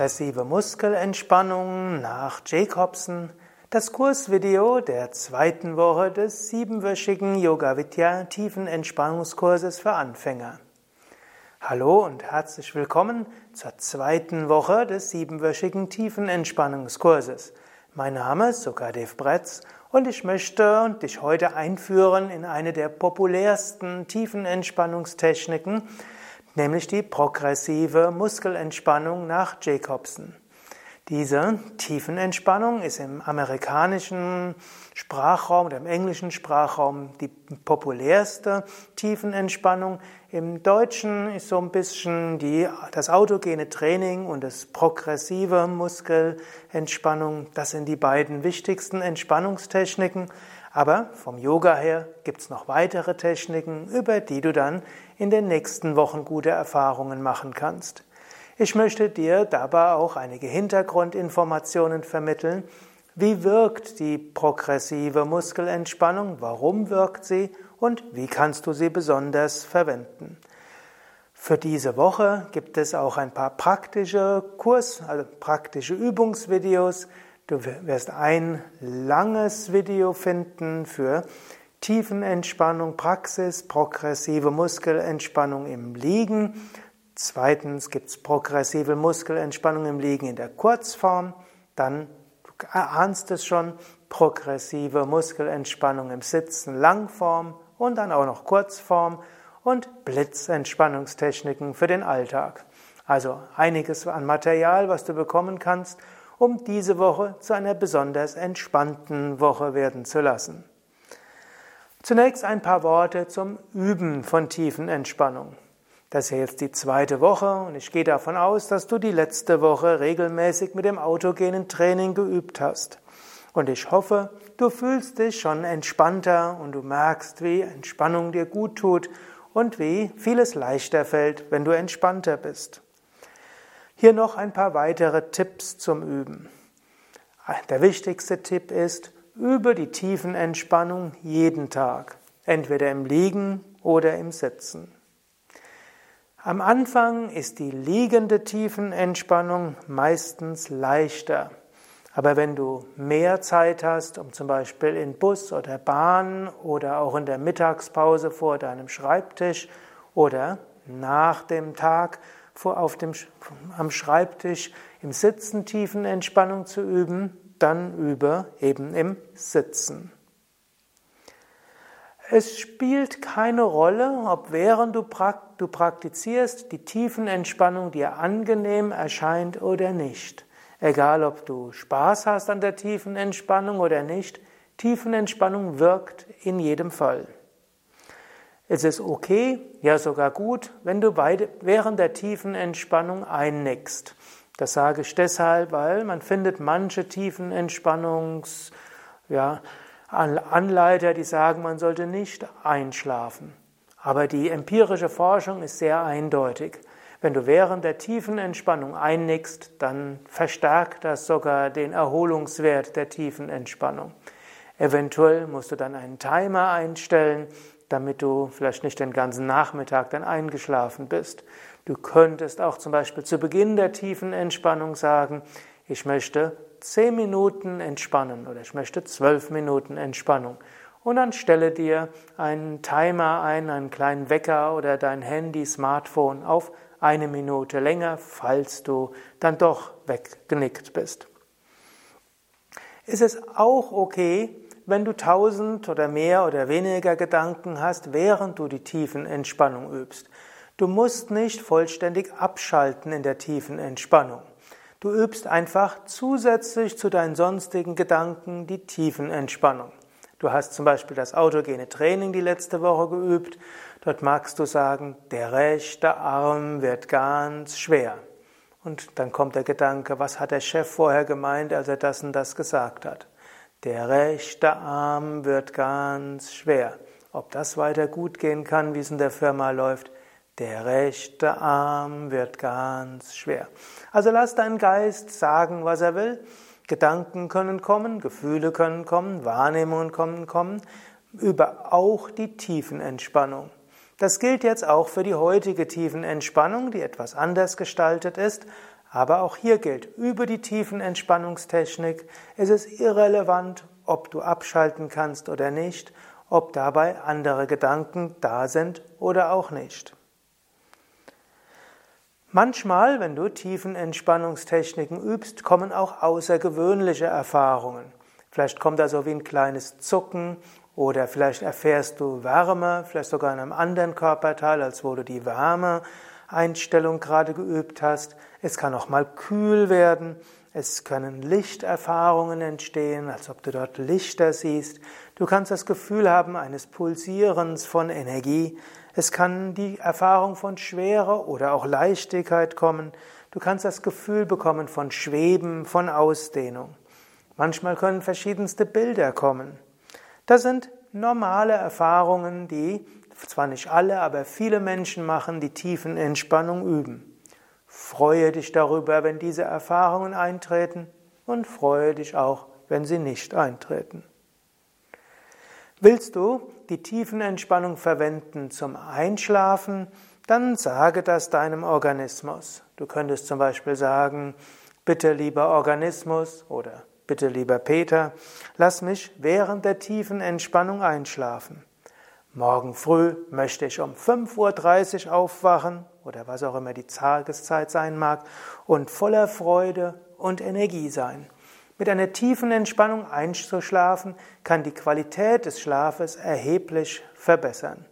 Progressive Muskelentspannung nach Jacobson. Das Kursvideo der zweiten Woche des siebenwöchigen Yoga Vidya Tiefenentspannungskurses für Anfänger. Hallo und herzlich willkommen zur zweiten Woche des siebenwöchigen Tiefenentspannungskurses. Mein Name ist Sukadev Bretz und ich möchte dich heute einführen in eine der populärsten Tiefenentspannungstechniken, nämlich die progressive Muskelentspannung nach Jacobson. Diese Tiefenentspannung ist im amerikanischen Sprachraum oder im englischen Sprachraum die populärste Tiefenentspannung. Im Deutschen ist so ein bisschen die, das autogene Training und das progressive Muskelentspannung. Das sind die beiden wichtigsten Entspannungstechniken. Aber vom Yoga her gibt es noch weitere Techniken, über die du dann in den nächsten Wochen gute Erfahrungen machen kannst. Ich möchte dir dabei auch einige Hintergrundinformationen vermitteln. Wie wirkt die progressive Muskelentspannung? Warum wirkt sie? Und wie kannst du sie besonders verwenden? Für diese Woche gibt es auch ein paar praktische Kurs, also praktische Übungsvideos, Du wirst ein langes Video finden für Tiefenentspannung, Praxis, progressive Muskelentspannung im Liegen. Zweitens gibt es progressive Muskelentspannung im Liegen in der Kurzform. Dann, du ahnst es schon, progressive Muskelentspannung im Sitzen, Langform und dann auch noch Kurzform und Blitzentspannungstechniken für den Alltag. Also einiges an Material, was du bekommen kannst um diese Woche zu einer besonders entspannten Woche werden zu lassen. Zunächst ein paar Worte zum Üben von tiefen Entspannung. Das ist jetzt die zweite Woche und ich gehe davon aus, dass du die letzte Woche regelmäßig mit dem autogenen Training geübt hast. Und ich hoffe, du fühlst dich schon entspannter und du merkst, wie Entspannung dir gut tut und wie vieles leichter fällt, wenn du entspannter bist. Hier noch ein paar weitere Tipps zum Üben. Der wichtigste Tipp ist, übe die Tiefenentspannung jeden Tag, entweder im Liegen oder im Sitzen. Am Anfang ist die liegende Tiefenentspannung meistens leichter. Aber wenn du mehr Zeit hast, um zum Beispiel in Bus oder Bahn oder auch in der Mittagspause vor deinem Schreibtisch oder nach dem Tag vor auf dem, am Schreibtisch im Sitzen Tiefenentspannung zu üben, dann übe eben im Sitzen. Es spielt keine Rolle, ob während du, praktizierst die Tiefenentspannung dir angenehm erscheint oder nicht. Egal, ob du Spaß hast an der Tiefenentspannung oder nicht, Tiefenentspannung wirkt in jedem Fall. Es ist okay, ja sogar gut, wenn du während der tiefen Entspannung einnickst. Das sage ich deshalb, weil man findet manche tiefen Entspannungs, ja, Anleiter, die sagen, man sollte nicht einschlafen. Aber die empirische Forschung ist sehr eindeutig. Wenn du während der tiefen Entspannung einnickst, dann verstärkt das sogar den Erholungswert der tiefen Entspannung. Eventuell musst du dann einen Timer einstellen, damit du vielleicht nicht den ganzen Nachmittag dann eingeschlafen bist. Du könntest auch zum Beispiel zu Beginn der tiefen Entspannung sagen, ich möchte zehn Minuten entspannen oder ich möchte zwölf Minuten Entspannung. Und dann stelle dir einen Timer ein, einen kleinen Wecker oder dein Handy, Smartphone auf eine Minute länger, falls du dann doch weggenickt bist. Ist es auch okay, wenn du tausend oder mehr oder weniger Gedanken hast, während du die tiefen Entspannung übst. Du musst nicht vollständig abschalten in der tiefen Entspannung. Du übst einfach zusätzlich zu deinen sonstigen Gedanken die tiefen Entspannung. Du hast zum Beispiel das autogene Training die letzte Woche geübt. Dort magst du sagen, der rechte Arm wird ganz schwer. Und dann kommt der Gedanke, was hat der Chef vorher gemeint, als er das und das gesagt hat? Der rechte Arm wird ganz schwer. Ob das weiter gut gehen kann, wie es in der Firma läuft, der rechte Arm wird ganz schwer. Also lass deinen Geist sagen, was er will. Gedanken können kommen, Gefühle können kommen, Wahrnehmungen können kommen, über auch die Tiefenentspannung. Das gilt jetzt auch für die heutige Tiefenentspannung, die etwas anders gestaltet ist, Aber auch hier gilt, über die tiefen Entspannungstechnik ist es irrelevant, ob du abschalten kannst oder nicht, ob dabei andere Gedanken da sind oder auch nicht. Manchmal, wenn du tiefen Entspannungstechniken übst, kommen auch außergewöhnliche Erfahrungen. Vielleicht kommt da so wie ein kleines Zucken oder vielleicht erfährst du Wärme, vielleicht sogar in einem anderen Körperteil, als wo du die Wärmeeinstellung gerade geübt hast. Es kann auch mal kühl werden. Es können Lichterfahrungen entstehen, als ob du dort Lichter siehst. Du kannst das Gefühl haben eines Pulsierens von Energie. Es kann die Erfahrung von Schwere oder auch Leichtigkeit kommen. Du kannst das Gefühl bekommen von Schweben, von Ausdehnung. Manchmal können verschiedenste Bilder kommen. Das sind normale Erfahrungen, die zwar nicht alle, aber viele Menschen machen, die tiefen Entspannung üben. Freue dich darüber, wenn diese Erfahrungen eintreten und freue dich auch, wenn sie nicht eintreten. Willst du die Tiefenentspannung verwenden zum Einschlafen, dann sage das deinem Organismus. Du könntest zum Beispiel sagen, bitte lieber Organismus oder bitte lieber Peter, lass mich während der tiefen Entspannung einschlafen. Morgen früh möchte ich um 5.30 Uhr aufwachen oder was auch immer die Tageszeit sein mag und voller Freude und Energie sein. Mit einer tiefen Entspannung einzuschlafen kann die Qualität des Schlafes erheblich verbessern.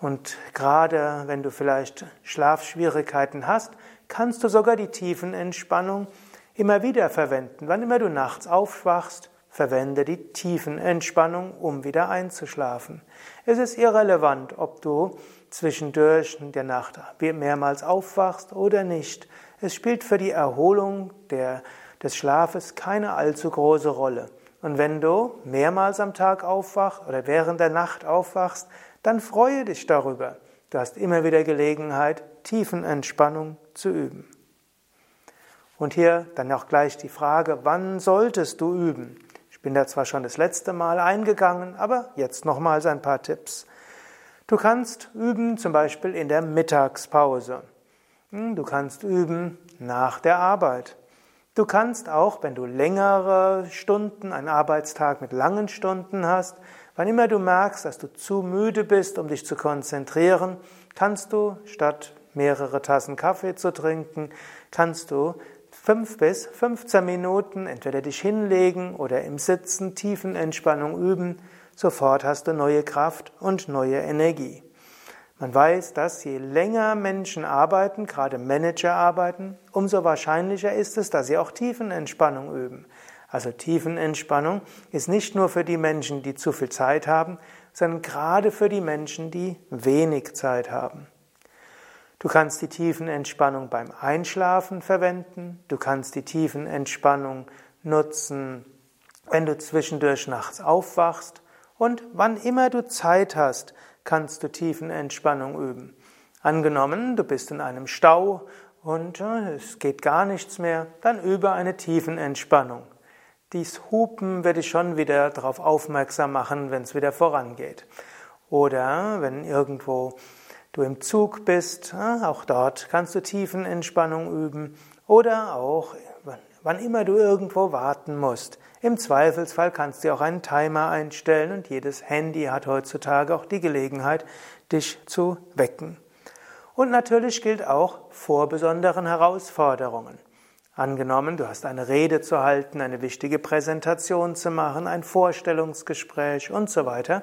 Und gerade wenn du vielleicht Schlafschwierigkeiten hast, kannst du sogar die tiefen Entspannung immer wieder verwenden. Wann immer du nachts aufwachst, Verwende die Tiefenentspannung, um wieder einzuschlafen. Es ist irrelevant, ob du zwischendurch in der Nacht mehrmals aufwachst oder nicht. Es spielt für die Erholung der, des Schlafes keine allzu große Rolle. Und wenn du mehrmals am Tag aufwachst oder während der Nacht aufwachst, dann freue dich darüber. Du hast immer wieder Gelegenheit, Tiefenentspannung zu üben. Und hier dann auch gleich die Frage, wann solltest du üben? Ich bin da zwar schon das letzte Mal eingegangen, aber jetzt nochmals ein paar Tipps. Du kannst üben, zum Beispiel in der Mittagspause. Hm, du kannst üben nach der Arbeit. Du kannst auch, wenn du längere Stunden, einen Arbeitstag mit langen Stunden hast, wann immer du merkst, dass du zu müde bist, um dich zu konzentrieren, kannst du statt mehrere Tassen Kaffee zu trinken, kannst du fünf bis 15 Minuten entweder dich hinlegen oder im Sitzen Tiefenentspannung üben, sofort hast du neue Kraft und neue Energie. Man weiß, dass je länger Menschen arbeiten, gerade Manager arbeiten, umso wahrscheinlicher ist es, dass sie auch Tiefenentspannung üben. Also Tiefenentspannung ist nicht nur für die Menschen, die zu viel Zeit haben, sondern gerade für die Menschen, die wenig Zeit haben. Du kannst die Tiefenentspannung beim Einschlafen verwenden. Du kannst die Tiefenentspannung nutzen, wenn du zwischendurch nachts aufwachst. Und wann immer du Zeit hast, kannst du Tiefenentspannung üben. Angenommen, du bist in einem Stau und äh, es geht gar nichts mehr, dann übe eine Tiefenentspannung. Dies Hupen werde ich schon wieder darauf aufmerksam machen, wenn es wieder vorangeht. Oder wenn irgendwo du im Zug bist, auch dort kannst du Tiefenentspannung üben oder auch wann immer du irgendwo warten musst. Im Zweifelsfall kannst du auch einen Timer einstellen und jedes Handy hat heutzutage auch die Gelegenheit, dich zu wecken. Und natürlich gilt auch vor besonderen Herausforderungen. Angenommen, du hast eine Rede zu halten, eine wichtige Präsentation zu machen, ein Vorstellungsgespräch und so weiter.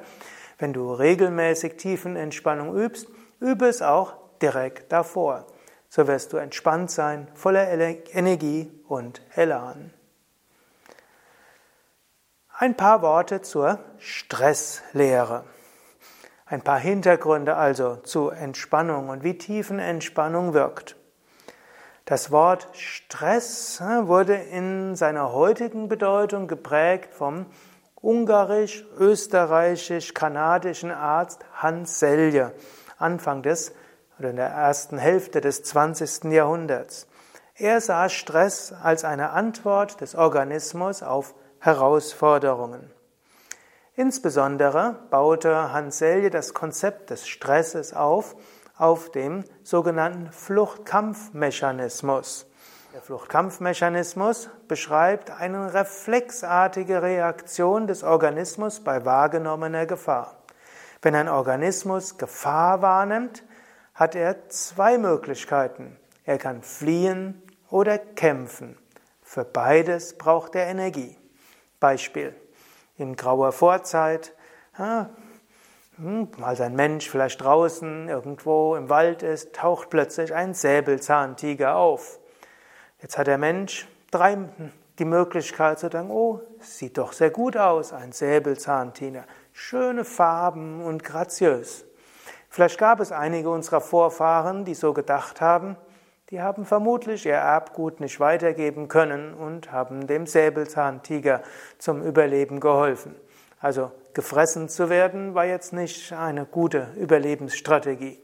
Wenn du regelmäßig Tiefenentspannung übst, Übe es auch direkt davor. So wirst du entspannt sein, voller Energie und Elan. Ein paar Worte zur Stresslehre. Ein paar Hintergründe also zu Entspannung und wie Tiefenentspannung wirkt. Das Wort Stress äh, wurde in seiner heutigen Bedeutung geprägt vom ungarisch-österreichisch-kanadischen Arzt Hans Selye. Anfang des oder in der ersten Hälfte des 20. Jahrhunderts. Er sah Stress als eine Antwort des Organismus auf Herausforderungen. Insbesondere baute Hans Selye das Konzept des Stresses auf, auf dem sogenannten Fluchtkampfmechanismus. Der Fluchtkampfmechanismus beschreibt eine reflexartige Reaktion des Organismus bei wahrgenommener Gefahr. Wenn ein Organismus Gefahr wahrnimmt, hat er zwei Möglichkeiten. Er kann fliehen oder kämpfen. Für beides braucht er Energie. Beispiel. In grauer Vorzeit, ja, hm, als ein Mensch vielleicht draußen irgendwo im Wald ist, taucht plötzlich ein Säbelzahntiger auf. Jetzt hat der Mensch drei, die Möglichkeit zu denken, oh, sieht doch sehr gut aus, ein Säbelzahntiger. Schöne Farben und graziös. Vielleicht gab es einige unserer Vorfahren, die so gedacht haben, die haben vermutlich ihr Erbgut nicht weitergeben können und haben dem Säbelzahntiger zum Überleben geholfen. Also gefressen zu werden war jetzt nicht eine gute Überlebensstrategie.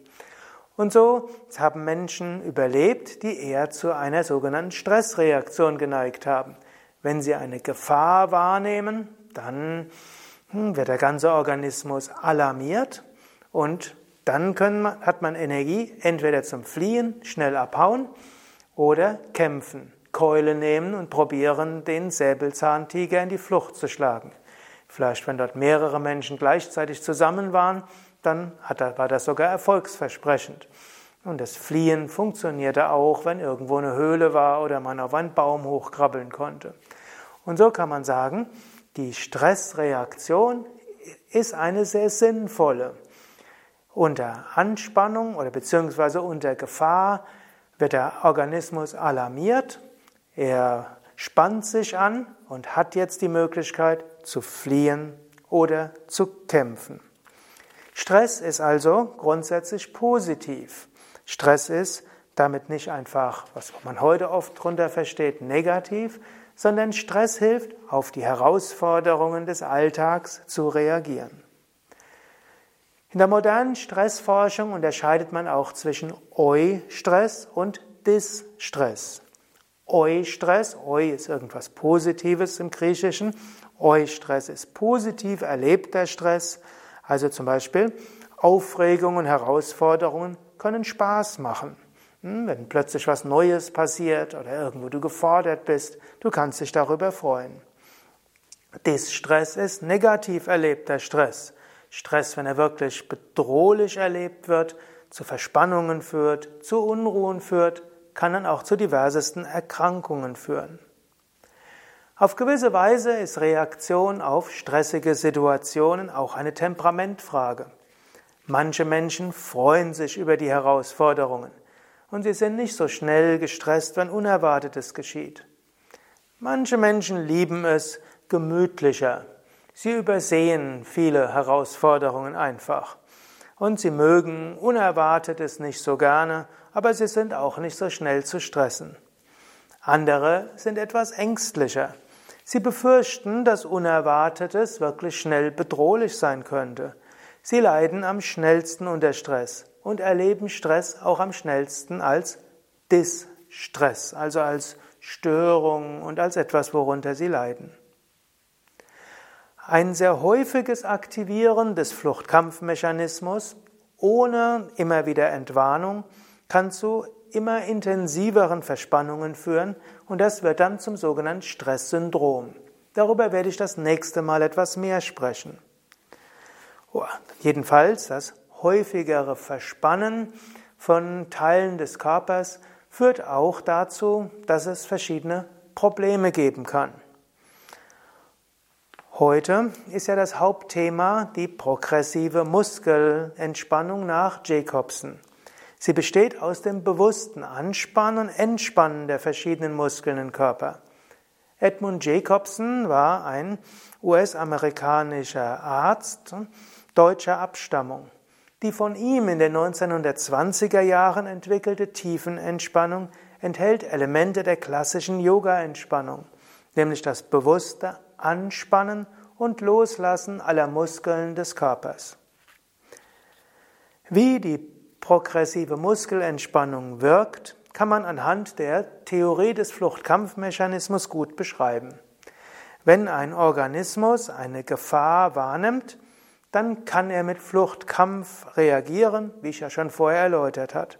Und so haben Menschen überlebt, die eher zu einer sogenannten Stressreaktion geneigt haben. Wenn sie eine Gefahr wahrnehmen, dann hm, wird der ganze Organismus alarmiert und dann man, hat man Energie entweder zum Fliehen, schnell abhauen oder kämpfen, Keule nehmen und probieren, den Säbelzahntiger in die Flucht zu schlagen. Vielleicht, wenn dort mehrere Menschen gleichzeitig zusammen waren, dann war das sogar erfolgsversprechend. Und das Fliehen funktionierte auch, wenn irgendwo eine Höhle war oder man auf einen Baum hochkrabbeln konnte. Und so kann man sagen, die Stressreaktion ist eine sehr sinnvolle. Unter Anspannung oder beziehungsweise unter Gefahr wird der Organismus alarmiert, er spannt sich an und hat jetzt die Möglichkeit zu fliehen oder zu kämpfen. Stress ist also grundsätzlich positiv. Stress ist damit nicht einfach, was man heute oft darunter versteht, negativ, sondern Stress hilft, auf die Herausforderungen des Alltags zu reagieren. In der modernen Stressforschung unterscheidet man auch zwischen Eu-Stress und Dis-Stress. Eu-Stress, Eu ist irgendwas Positives im Griechischen, Eu-Stress ist positiv erlebter Stress, also zum Beispiel Aufregung und Herausforderungen können Spaß machen. Hm, wenn plötzlich was Neues passiert oder irgendwo du gefordert bist, du kannst dich darüber freuen. Dis-Stress ist negativ erlebter Stress. Stress, wenn er wirklich bedrohlich erlebt wird, zu Verspannungen führt, zu Unruhen führt, kann dann auch zu diversesten Erkrankungen führen. Auf gewisse Weise ist Reaktion auf stressige Situationen auch eine Temperamentfrage. Manche Menschen freuen sich über die Herausforderungen und sie sind nicht so schnell gestresst, wenn Unerwartetes geschieht. Manche Menschen lieben es gemütlicher, Sie übersehen viele Herausforderungen einfach. Und sie mögen Unerwartetes nicht so gerne, aber sie sind auch nicht so schnell zu stressen. Andere sind etwas ängstlicher. Sie befürchten, dass Unerwartetes wirklich schnell bedrohlich sein könnte. Sie leiden am schnellsten unter Stress und erleben Stress auch am schnellsten als Distress, also als Störung und als etwas, worunter sie leiden. Ein sehr häufiges Aktivieren des Fluchtkampfmechanismus ohne immer wieder Entwarnung kann zu immer intensiveren Verspannungen führen und das wird dann zum sogenannten Stresssyndrom. Darüber werde ich das nächste Mal etwas mehr sprechen. Oh, jedenfalls das häufigere Verspannen von Teilen des Körpers führt auch dazu, dass es verschiedene Probleme geben kann. Heute ist ja das Hauptthema die progressive Muskelentspannung nach Jacobson. Sie besteht aus dem bewussten Anspannen und Entspannen der verschiedenen Muskeln im Körper. Edmund Jacobson war ein US-amerikanischer Arzt deutscher Abstammung. Die von ihm in den 1920er Jahren entwickelte Tiefenentspannung enthält Elemente der klassischen Yoga-Entspannung, nämlich das bewusste Anspannen und Loslassen aller Muskeln des Körpers. Wie die progressive Muskelentspannung wirkt, kann man anhand der Theorie des Fluchtkampfmechanismus gut beschreiben. Wenn ein Organismus eine Gefahr wahrnimmt, dann kann er mit Fluchtkampf reagieren, wie ich ja schon vorher erläutert habe.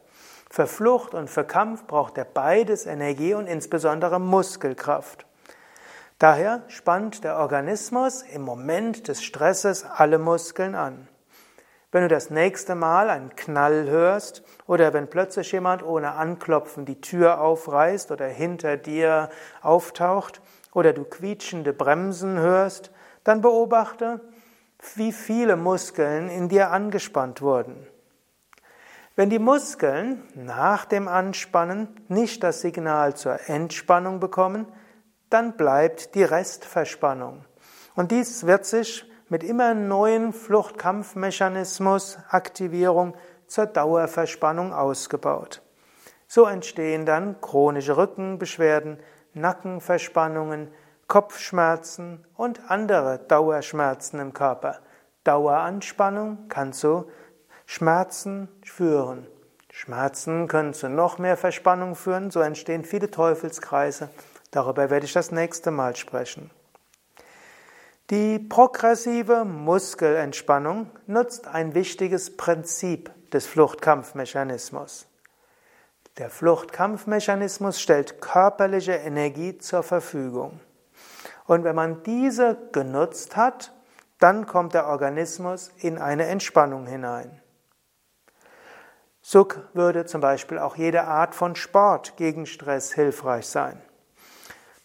Für Flucht und für Kampf braucht er beides Energie und insbesondere Muskelkraft. Daher spannt der Organismus im Moment des Stresses alle Muskeln an. Wenn du das nächste Mal einen Knall hörst oder wenn plötzlich jemand ohne Anklopfen die Tür aufreißt oder hinter dir auftaucht oder du quietschende Bremsen hörst, dann beobachte, wie viele Muskeln in dir angespannt wurden. Wenn die Muskeln nach dem Anspannen nicht das Signal zur Entspannung bekommen, dann bleibt die Restverspannung. Und dies wird sich mit immer neuen Fluchtkampfmechanismus Aktivierung zur Dauerverspannung ausgebaut. So entstehen dann chronische Rückenbeschwerden, Nackenverspannungen, Kopfschmerzen und andere Dauerschmerzen im Körper. Daueranspannung kann zu Schmerzen führen. Schmerzen können zu noch mehr Verspannung führen, so entstehen viele Teufelskreise. Darüber werde ich das nächste Mal sprechen. Die progressive Muskelentspannung nutzt ein wichtiges Prinzip des Fluchtkampfmechanismus. Der Fluchtkampfmechanismus stellt körperliche Energie zur Verfügung. Und wenn man diese genutzt hat, dann kommt der Organismus in eine Entspannung hinein. So würde zum Beispiel auch jede Art von Sport gegen Stress hilfreich sein.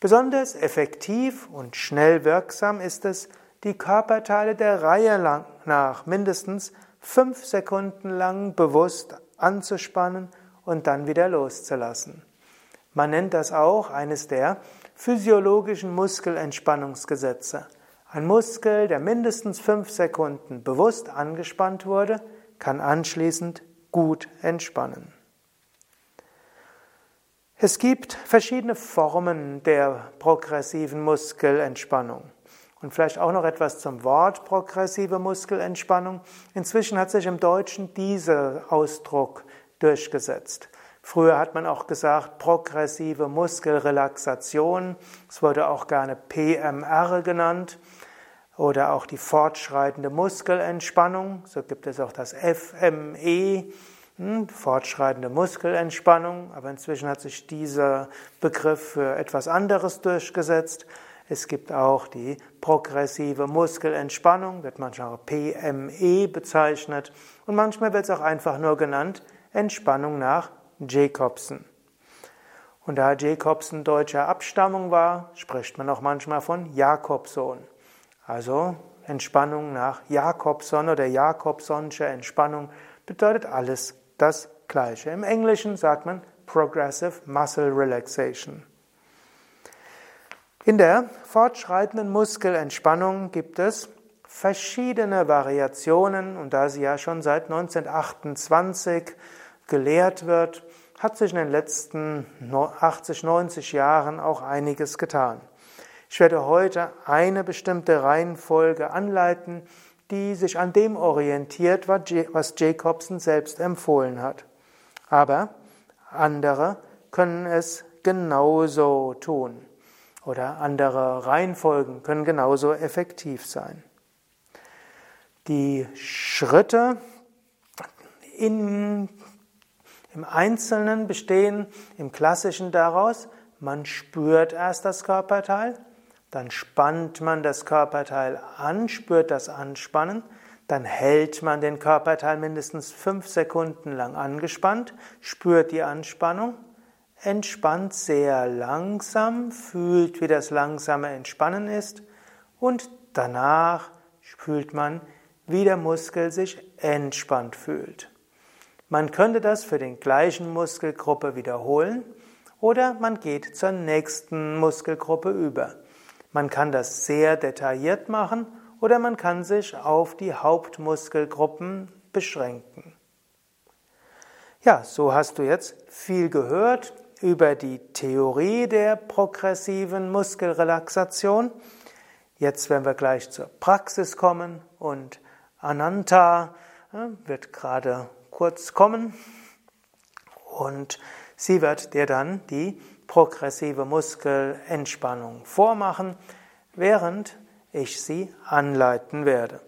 Besonders effektiv und schnell wirksam ist es, die Körperteile der Reihe nach mindestens fünf Sekunden lang bewusst anzuspannen und dann wieder loszulassen. Man nennt das auch eines der physiologischen Muskelentspannungsgesetze. Ein Muskel, der mindestens fünf Sekunden bewusst angespannt wurde, kann anschließend gut entspannen. Es gibt verschiedene Formen der progressiven Muskelentspannung. Und vielleicht auch noch etwas zum Wort progressive Muskelentspannung. Inzwischen hat sich im Deutschen dieser Ausdruck durchgesetzt. Früher hat man auch gesagt progressive Muskelrelaxation. Es wurde auch gerne PMR genannt oder auch die fortschreitende Muskelentspannung. So gibt es auch das FME, fortschreitende Muskelentspannung. Aber inzwischen hat sich dieser Begriff für etwas anderes durchgesetzt. Es gibt auch die progressive Muskelentspannung, wird manchmal auch PME bezeichnet. Und manchmal wird es auch einfach nur genannt Entspannung nach Jacobson. Und da Jacobson deutscher Abstammung war, spricht man auch manchmal von Jakobson. Also Entspannung nach Jakobson oder Jakobsonsche Entspannung bedeutet alles das Gleiche. Im Englischen sagt man Progressive Muscle Relaxation. In der fortschreitenden Muskelentspannung gibt es verschiedene Variationen und da sie ja schon seit 1928 gelehrt wird, hat sich in den letzten 80, 90 Jahren auch einiges getan. Ich werde heute eine bestimmte Reihenfolge anleiten, die sich an dem orientiert, was Jacobson selbst empfohlen hat. Aber andere können es genauso tun. Oder andere Reihenfolgen können genauso effektiv sein. Die Schritte in, im Einzelnen bestehen im Klassischen daraus, man spürt erst das Körperteil, dann spannt man das Körperteil an, spürt das Anspannen, dann hält man den Körperteil mindestens fünf Sekunden lang angespannt, spürt die Anspannung, entspannt sehr langsam, fühlt, wie das langsame Entspannen ist und danach fühlt man, wie der Muskel sich entspannt fühlt. Man könnte das für den gleichen Muskelgruppe wiederholen oder man geht zur nächsten Muskelgruppe über. Man kann das sehr detailliert machen oder man kann sich auf die Hauptmuskelgruppen beschränken. Ja, so hast du jetzt viel gehört über die Theorie der progressiven Muskelrelaxation. Jetzt werden wir gleich zur Praxis kommen und Ananta wird gerade kurz kommen und sie wird dir dann die progressive Muskelentspannung vormachen, während ich sie anleiten werde.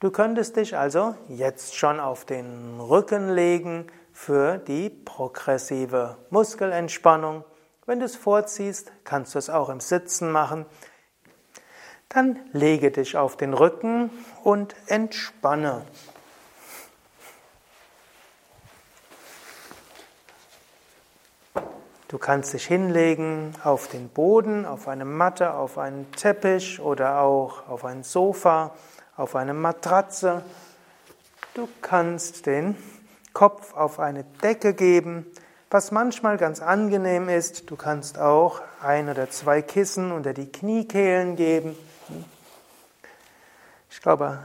Du könntest dich also jetzt schon auf den Rücken legen, für die progressive Muskelentspannung. Wenn du es vorziehst, kannst du es auch im Sitzen machen. Dann lege dich auf den Rücken und entspanne. Du kannst dich hinlegen auf den Boden, auf eine Matte, auf einen Teppich oder auch auf ein Sofa, auf eine Matratze. Du kannst den Kopf auf eine Decke geben, was manchmal ganz angenehm ist. Du kannst auch ein oder zwei Kissen unter die Kniekehlen geben. Ich glaube,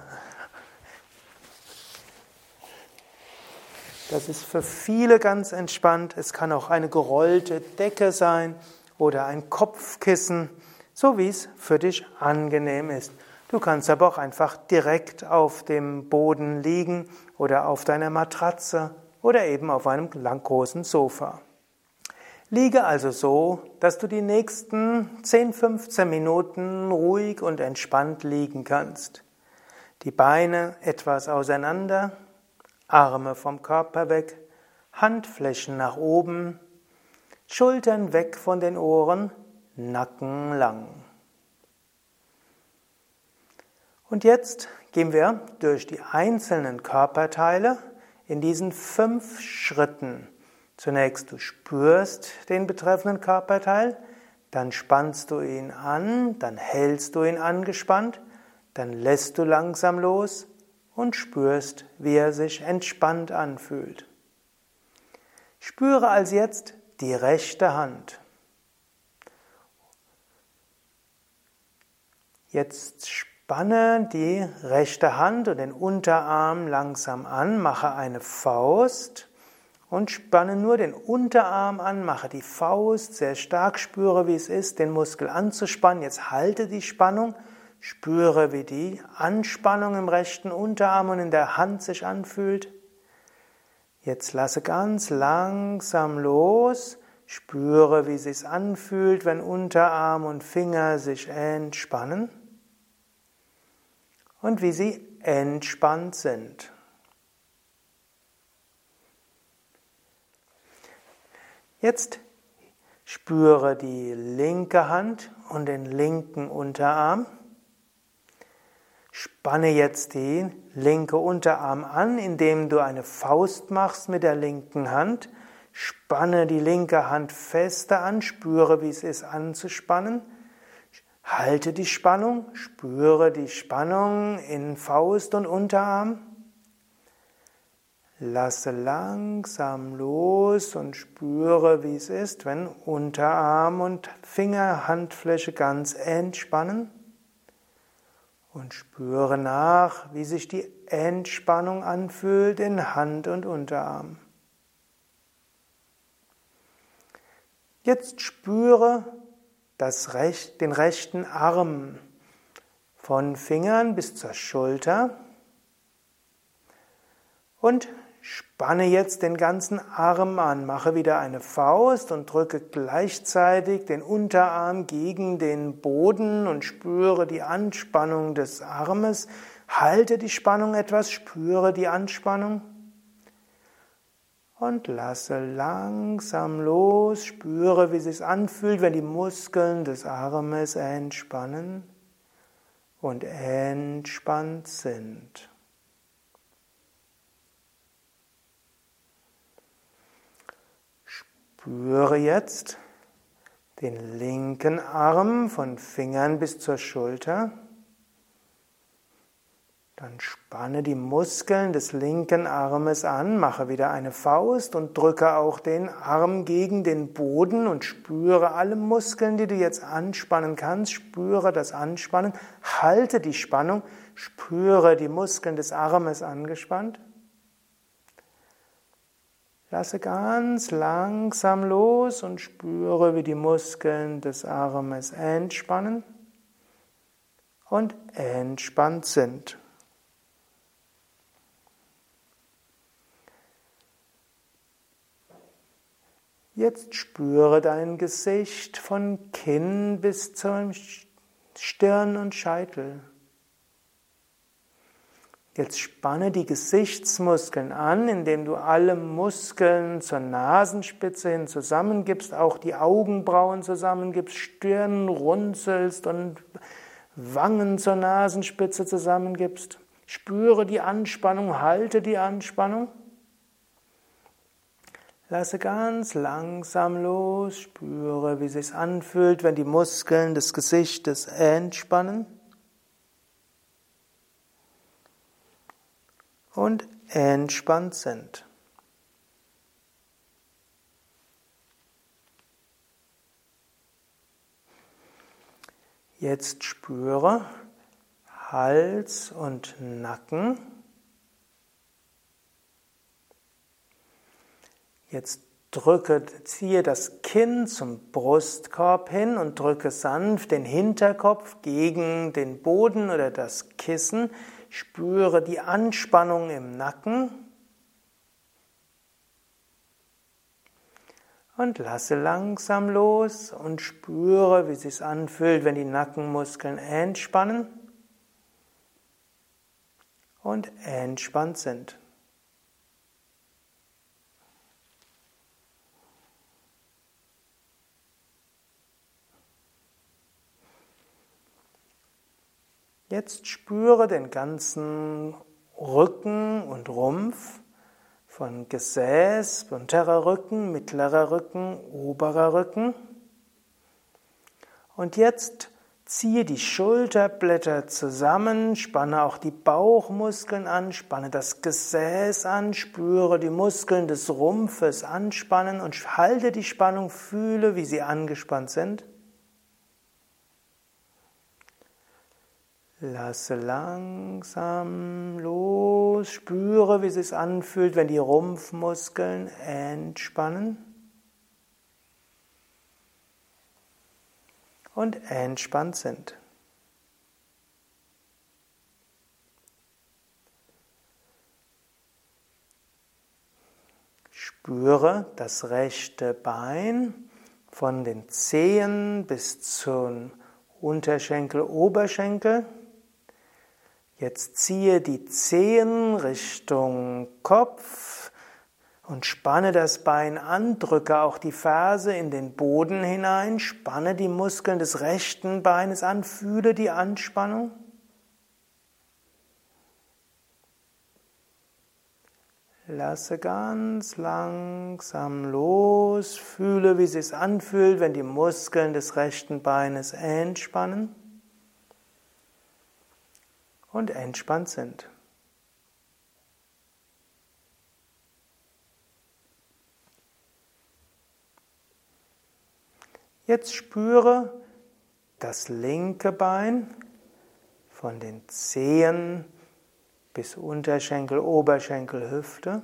das ist für viele ganz entspannt. Es kann auch eine gerollte Decke sein oder ein Kopfkissen, so wie es für dich angenehm ist. Du kannst aber auch einfach direkt auf dem Boden liegen oder auf deiner Matratze oder eben auf einem großen Sofa. Liege also so, dass du die nächsten 10, 15 Minuten ruhig und entspannt liegen kannst. Die Beine etwas auseinander, Arme vom Körper weg, Handflächen nach oben, Schultern weg von den Ohren, Nacken lang. Und jetzt gehen wir durch die einzelnen Körperteile in diesen fünf Schritten. Zunächst du spürst den betreffenden Körperteil, dann spannst du ihn an, dann hältst du ihn angespannt, dann lässt du langsam los und spürst, wie er sich entspannt anfühlt. Spüre also jetzt die rechte Hand. Jetzt spanne die rechte Hand und den Unterarm langsam an, mache eine Faust und spanne nur den Unterarm an, mache die Faust sehr stark, spüre, wie es ist, den Muskel anzuspannen. Jetzt halte die Spannung Spüre, wie die Anspannung im rechten Unterarm und in der Hand sich anfühlt. Jetzt lasse ganz langsam los. Spüre, wie es sich anfühlt, wenn Unterarm und Finger sich entspannen und wie sie entspannt sind. Jetzt spüre die linke Hand und den linken Unterarm. Spanne jetzt die linke Unterarm an, indem du eine Faust machst mit der linken Hand. Spanne die linke Hand fester an, spüre, wie es ist anzuspannen. Halte die Spannung, spüre die Spannung in Faust und Unterarm. Lasse langsam los und spüre, wie es ist, wenn Unterarm und Finger, Handfläche ganz entspannen und spüre nach, wie sich die Entspannung anfühlt in Hand und Unterarm. Jetzt spüre Recht, den rechten Arm von Fingern bis zur Schulter und Spanne jetzt den ganzen Arm an, mache wieder eine Faust und drücke gleichzeitig den Unterarm gegen den Boden und spüre die Anspannung des Armes. Halte die Spannung etwas, spüre die Anspannung und lasse langsam los, spüre, wie es sich anfühlt, wenn die Muskeln des Armes entspannen und entspannt sind. Spüre jetzt den linken Arm von Fingern bis zur Schulter. Dann spanne die Muskeln des linken Armes an, mache wieder eine Faust und drücke auch den Arm gegen den Boden und spüre alle Muskeln, die du jetzt anspannen kannst. Spüre das Anspannen, halte die Spannung, spüre die Muskeln des Armes angespannt. Lasse ganz langsam los und spüre, wie die Muskeln des Armes entspannen und entspannt sind. Jetzt spüre dein Gesicht von Kinn bis zum Stirn und Scheitel. Jetzt spanne die Gesichtsmuskeln an, indem du alle Muskeln zur Nasenspitze hin zusammengibst, auch die Augenbrauen zusammengibst, Stirn runzelst und Wangen zur Nasenspitze zusammengibst. Spüre die Anspannung, halte die Anspannung. Lasse ganz langsam los, spüre, wie es sich anfühlt, wenn die Muskeln des Gesichtes entspannen. Und entspannt sind. Jetzt spüre Hals und Nacken. Jetzt drücke, ziehe das Kinn zum Brustkorb hin und drücke sanft den Hinterkopf gegen den Boden oder das Kissen. Spüre die Anspannung im Nacken und lasse langsam los und spüre, wie es sich anfühlt, wenn die Nackenmuskeln entspannen und entspannt sind. Jetzt spüre den ganzen Rücken und Rumpf von Gesäß, unterer Rücken, mittlerer Rücken, oberer Rücken. Und jetzt ziehe die Schulterblätter zusammen, spanne auch die Bauchmuskeln an, spanne das Gesäß an, spüre die Muskeln des Rumpfes anspannen und halte die Spannung, fühle, wie sie angespannt sind. Lasse langsam los, spüre, wie es sich anfühlt, wenn die Rumpfmuskeln entspannen und entspannt sind. Spüre das rechte Bein von den Zehen bis zum Unterschenkel, Oberschenkel. Jetzt ziehe die Zehen Richtung Kopf und spanne das Bein an, drücke auch die Ferse in den Boden hinein, spanne die Muskeln des rechten Beines an, fühle die Anspannung. Lasse ganz langsam los, fühle, wie es sich anfühlt, wenn die Muskeln des rechten Beines entspannen und entspannt sind. Jetzt spüre das linke Bein von den Zehen bis Unterschenkel, Oberschenkel, Hüfte.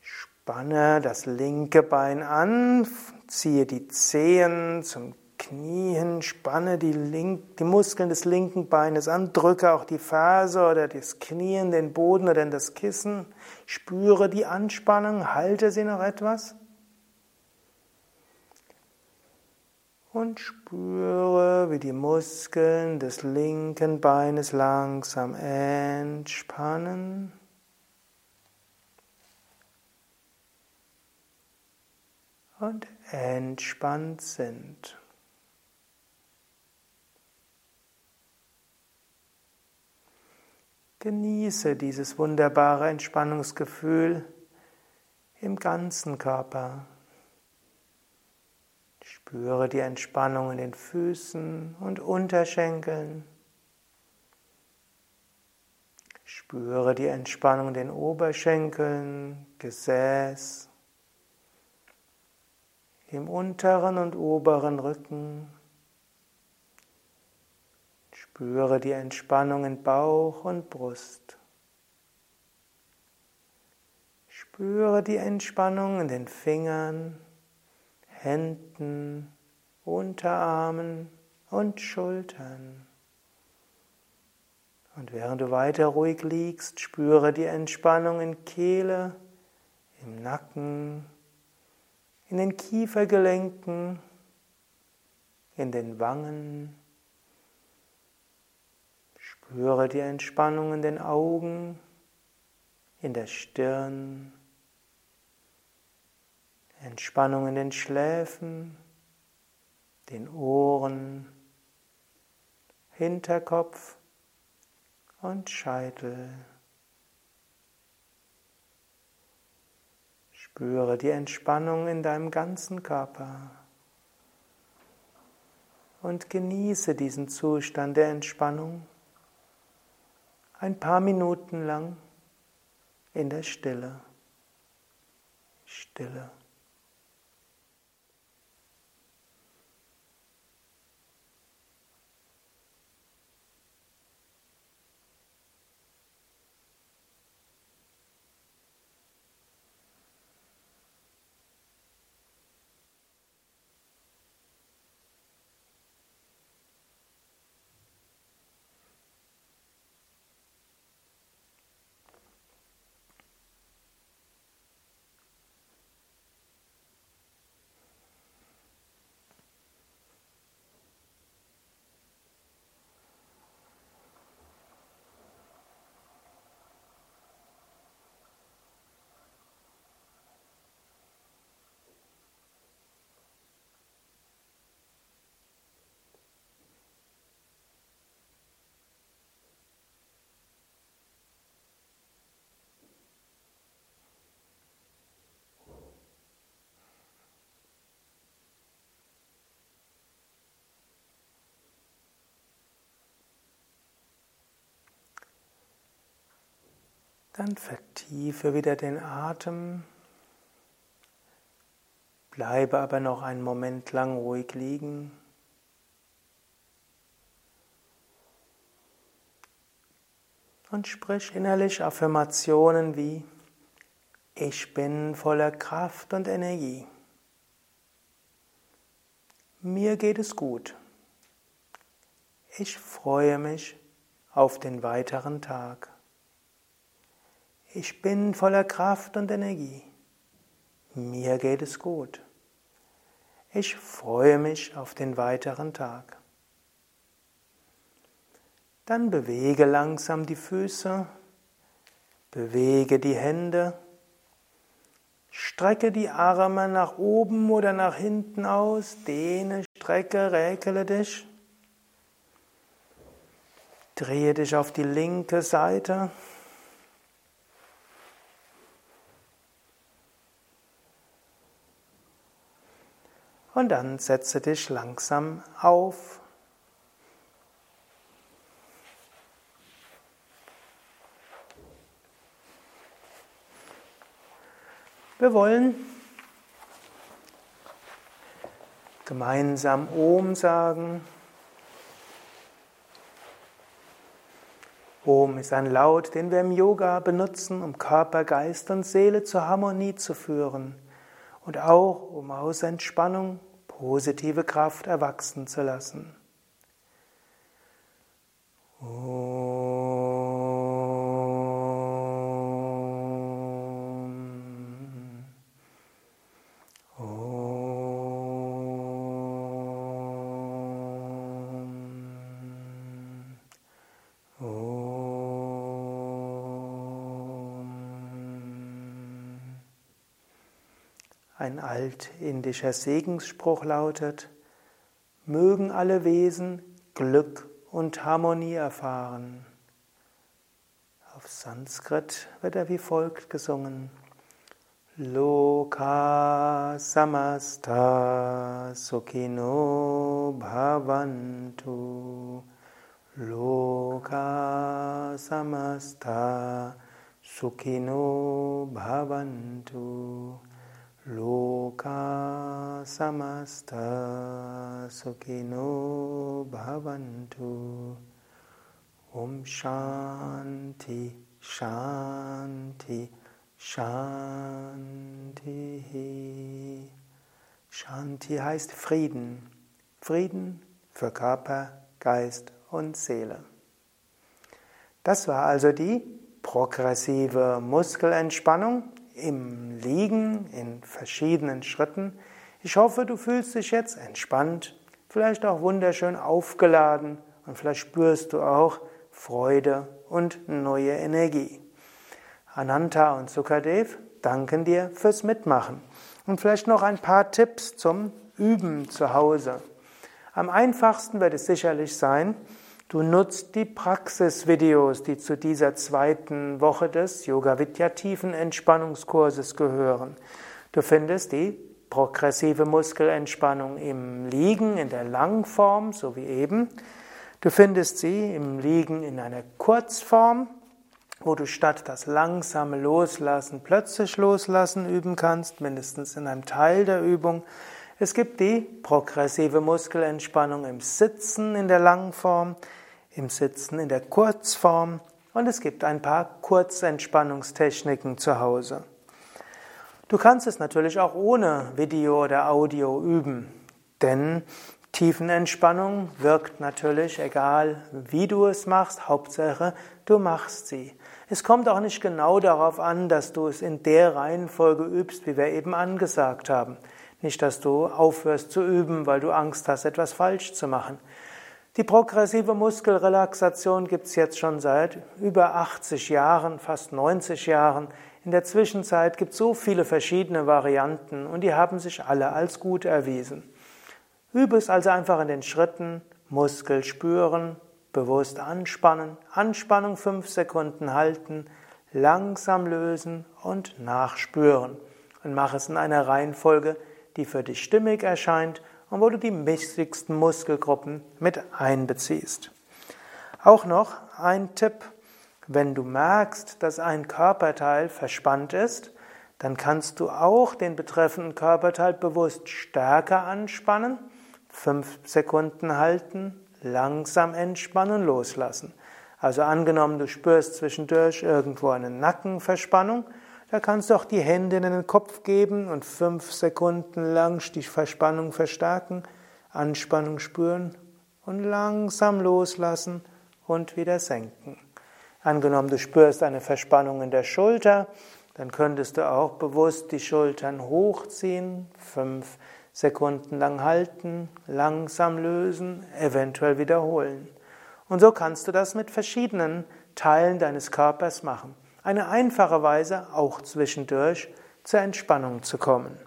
Spanne das linke Bein an, ziehe die Zehen zum Knien, spanne die, Link, die Muskeln des linken Beines an, drücke auch die Ferse oder das Knie in den Boden oder in das Kissen, spüre die Anspannung, halte sie noch etwas und spüre, wie die Muskeln des linken Beines langsam entspannen. und entspannt sind. Genieße dieses wunderbare Entspannungsgefühl im ganzen Körper. Spüre die Entspannung in den Füßen und Unterschenkeln. Spüre die Entspannung in den Oberschenkeln, Gesäß, im unteren und oberen Rücken. Spüre die Entspannung in Bauch und Brust. Spüre die Entspannung in den Fingern, Händen, Unterarmen und Schultern. Und während du weiter ruhig liegst, spüre die Entspannung in Kehle, im Nacken, in den Kiefergelenken, in den Wangen, Spüre die Entspannung in den Augen, in der Stirn, Entspannung in den Schläfen, den Ohren, Hinterkopf und Scheitel. Spüre die Entspannung in deinem ganzen Körper und genieße diesen Zustand der Entspannung ein paar Minuten lang in der Stille. Stille. Dann vertiefe wieder den Atem. Bleibe aber noch einen Moment lang ruhig liegen. Und sprich innerlich Affirmationen wie Ich bin voller Kraft und Energie. Mir geht es gut. Ich freue mich auf den weiteren Tag. Ich bin voller Kraft und Energie. Mir geht es gut. Ich freue mich auf den weiteren Tag. Dann bewege langsam die Füße, bewege die Hände, strecke die Arme nach oben oder nach hinten aus, dehne, strecke, räkele dich. Drehe dich auf die linke Seite. Und dann setze dich langsam auf. Wir wollen gemeinsam Om sagen. Om ist ein Laut, den wir im Yoga benutzen, um Körper, Geist und Seele zur Harmonie zu führen und auch um aus Entspannung positive Kraft erwachsen zu lassen. Ein altindischer Segensspruch lautet, mögen alle Wesen Glück und Harmonie erfahren. Auf Sanskrit wird er wie folgt gesungen. Loka samasta sukhino bhavantu. Loka samasta sukhino bhavantu. Loka samasta sukhino bhavantu. Om Shanti, Shanti, Shanti. Shanti heißt Frieden. Frieden für Körper, Geist und Seele. Das war also die progressive Muskelentspannung im Liegen in verschiedenen Schritten. Ich hoffe, du fühlst dich jetzt entspannt, vielleicht auch wunderschön aufgeladen und vielleicht spürst du auch Freude und neue Energie. Ananta und Sukadev danken dir fürs Mitmachen. Und vielleicht noch ein paar Tipps zum Üben zu Hause. Am einfachsten wird es sicherlich sein, du nutzt die Praxisvideos, die zu dieser zweiten Woche des Yoga Vidya Tiefen Entspannungskurses gehören. Du findest die progressive Muskelentspannung im Liegen in der Langform, so wie eben. Du findest sie im Liegen in einer Kurzform, wo du statt das langsame Loslassen plötzlich loslassen üben kannst, mindestens in einem Teil der Übung. Es gibt die progressive Muskelentspannung im Sitzen in der Langform, im Sitzen in der Kurzform und es gibt ein paar Kurzentspannungstechniken zu Hause. Du kannst es natürlich auch ohne Video oder Audio üben, denn Tiefenentspannung wirkt natürlich egal, wie du es machst, Hauptsache du machst sie. Es kommt auch nicht genau darauf an, dass du es in der Reihenfolge übst, wie wir eben angesagt haben. Nicht, dass du aufhörst zu üben, weil du Angst hast, etwas falsch zu machen. Die progressive Muskelrelaxation gibt es jetzt schon seit über 80 Jahren, fast 90 Jahren. In der Zwischenzeit gibt es so viele verschiedene Varianten und die haben sich alle als gut erwiesen. Übe es also einfach in den Schritten, Muskel spüren, bewusst anspannen, Anspannung fünf Sekunden halten, langsam lösen und nachspüren. Und mach es in einer Reihenfolge, die für dich stimmig erscheint und wo du die wichtigsten Muskelgruppen mit einbeziehst. Auch noch ein Tipp, wenn du merkst, dass ein Körperteil verspannt ist, dann kannst du auch den betreffenden Körperteil bewusst stärker anspannen, fünf Sekunden halten, langsam entspannen, loslassen. Also angenommen, du spürst zwischendurch irgendwo eine Nackenverspannung, da kannst du auch die Hände in den Kopf geben und fünf Sekunden lang die Verspannung verstärken, Anspannung spüren und langsam loslassen und wieder senken. Angenommen, du spürst eine Verspannung in der Schulter, dann könntest du auch bewusst die Schultern hochziehen, fünf Sekunden lang halten, langsam lösen, eventuell wiederholen. Und so kannst du das mit verschiedenen Teilen deines Körpers machen eine einfache Weise, auch zwischendurch zur Entspannung zu kommen.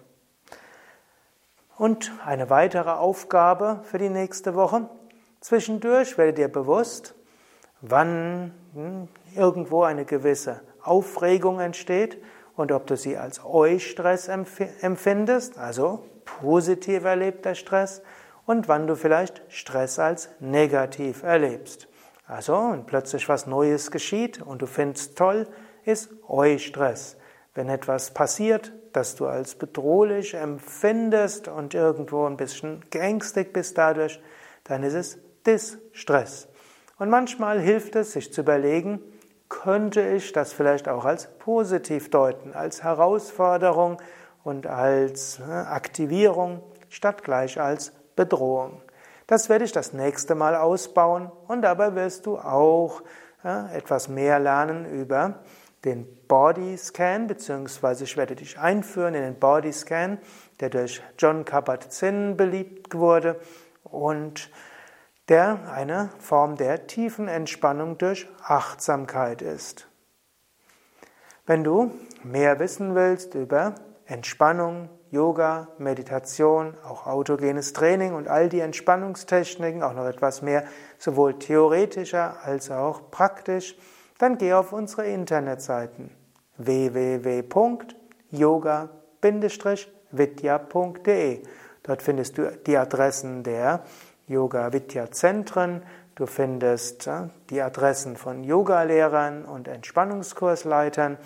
Und eine weitere Aufgabe für die nächste Woche. Zwischendurch werde dir bewusst, wann hm, irgendwo eine gewisse Aufregung entsteht und ob du sie als Eustress empfindest, also positiv erlebter Stress, und wann du vielleicht Stress als negativ erlebst. Also, und plötzlich was Neues geschieht und du findest toll, ist Eustress. Wenn etwas passiert, das du als bedrohlich empfindest und irgendwo ein bisschen geängstigt bist dadurch, dann ist es Distress. Und manchmal hilft es, sich zu überlegen, könnte ich das vielleicht auch als positiv deuten, als Herausforderung und als äh, Aktivierung statt gleich als Bedrohung. Das werde ich das nächste Mal ausbauen und dabei wirst du auch etwas mehr lernen über den Body Scan, beziehungsweise ich werde dich einführen in den Body Scan, der durch John Kabat-Zinn beliebt wurde und der eine Form der tiefen Entspannung durch Achtsamkeit ist. Wenn du mehr wissen willst über Entspannung, Yoga, Meditation, auch autogenes Training und all die Entspannungstechniken, auch noch etwas mehr, sowohl theoretischer als auch praktisch, dann geh auf unsere Internetseiten www.yoga-vidya.de. Dort findest du die Adressen der Yoga Vidya Zentren, du findest die Adressen von Yogalehrern und Entspannungskursleitern,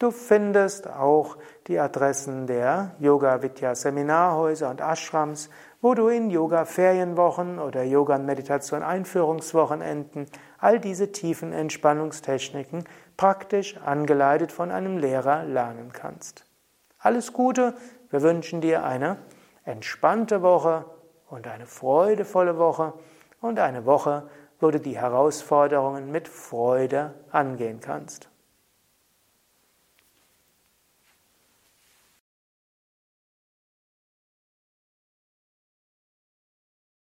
du findest auch die Adressen der Yoga Vidya Seminarhäuser und Ashrams, wo du in Yoga Ferienwochen oder Yoga Meditation Einführungswochenenden all diese tiefen Entspannungstechniken praktisch angeleitet von einem Lehrer lernen kannst. Alles Gute, wir wünschen dir eine entspannte Woche und eine freudevolle Woche und eine Woche, wo du die Herausforderungen mit Freude angehen kannst.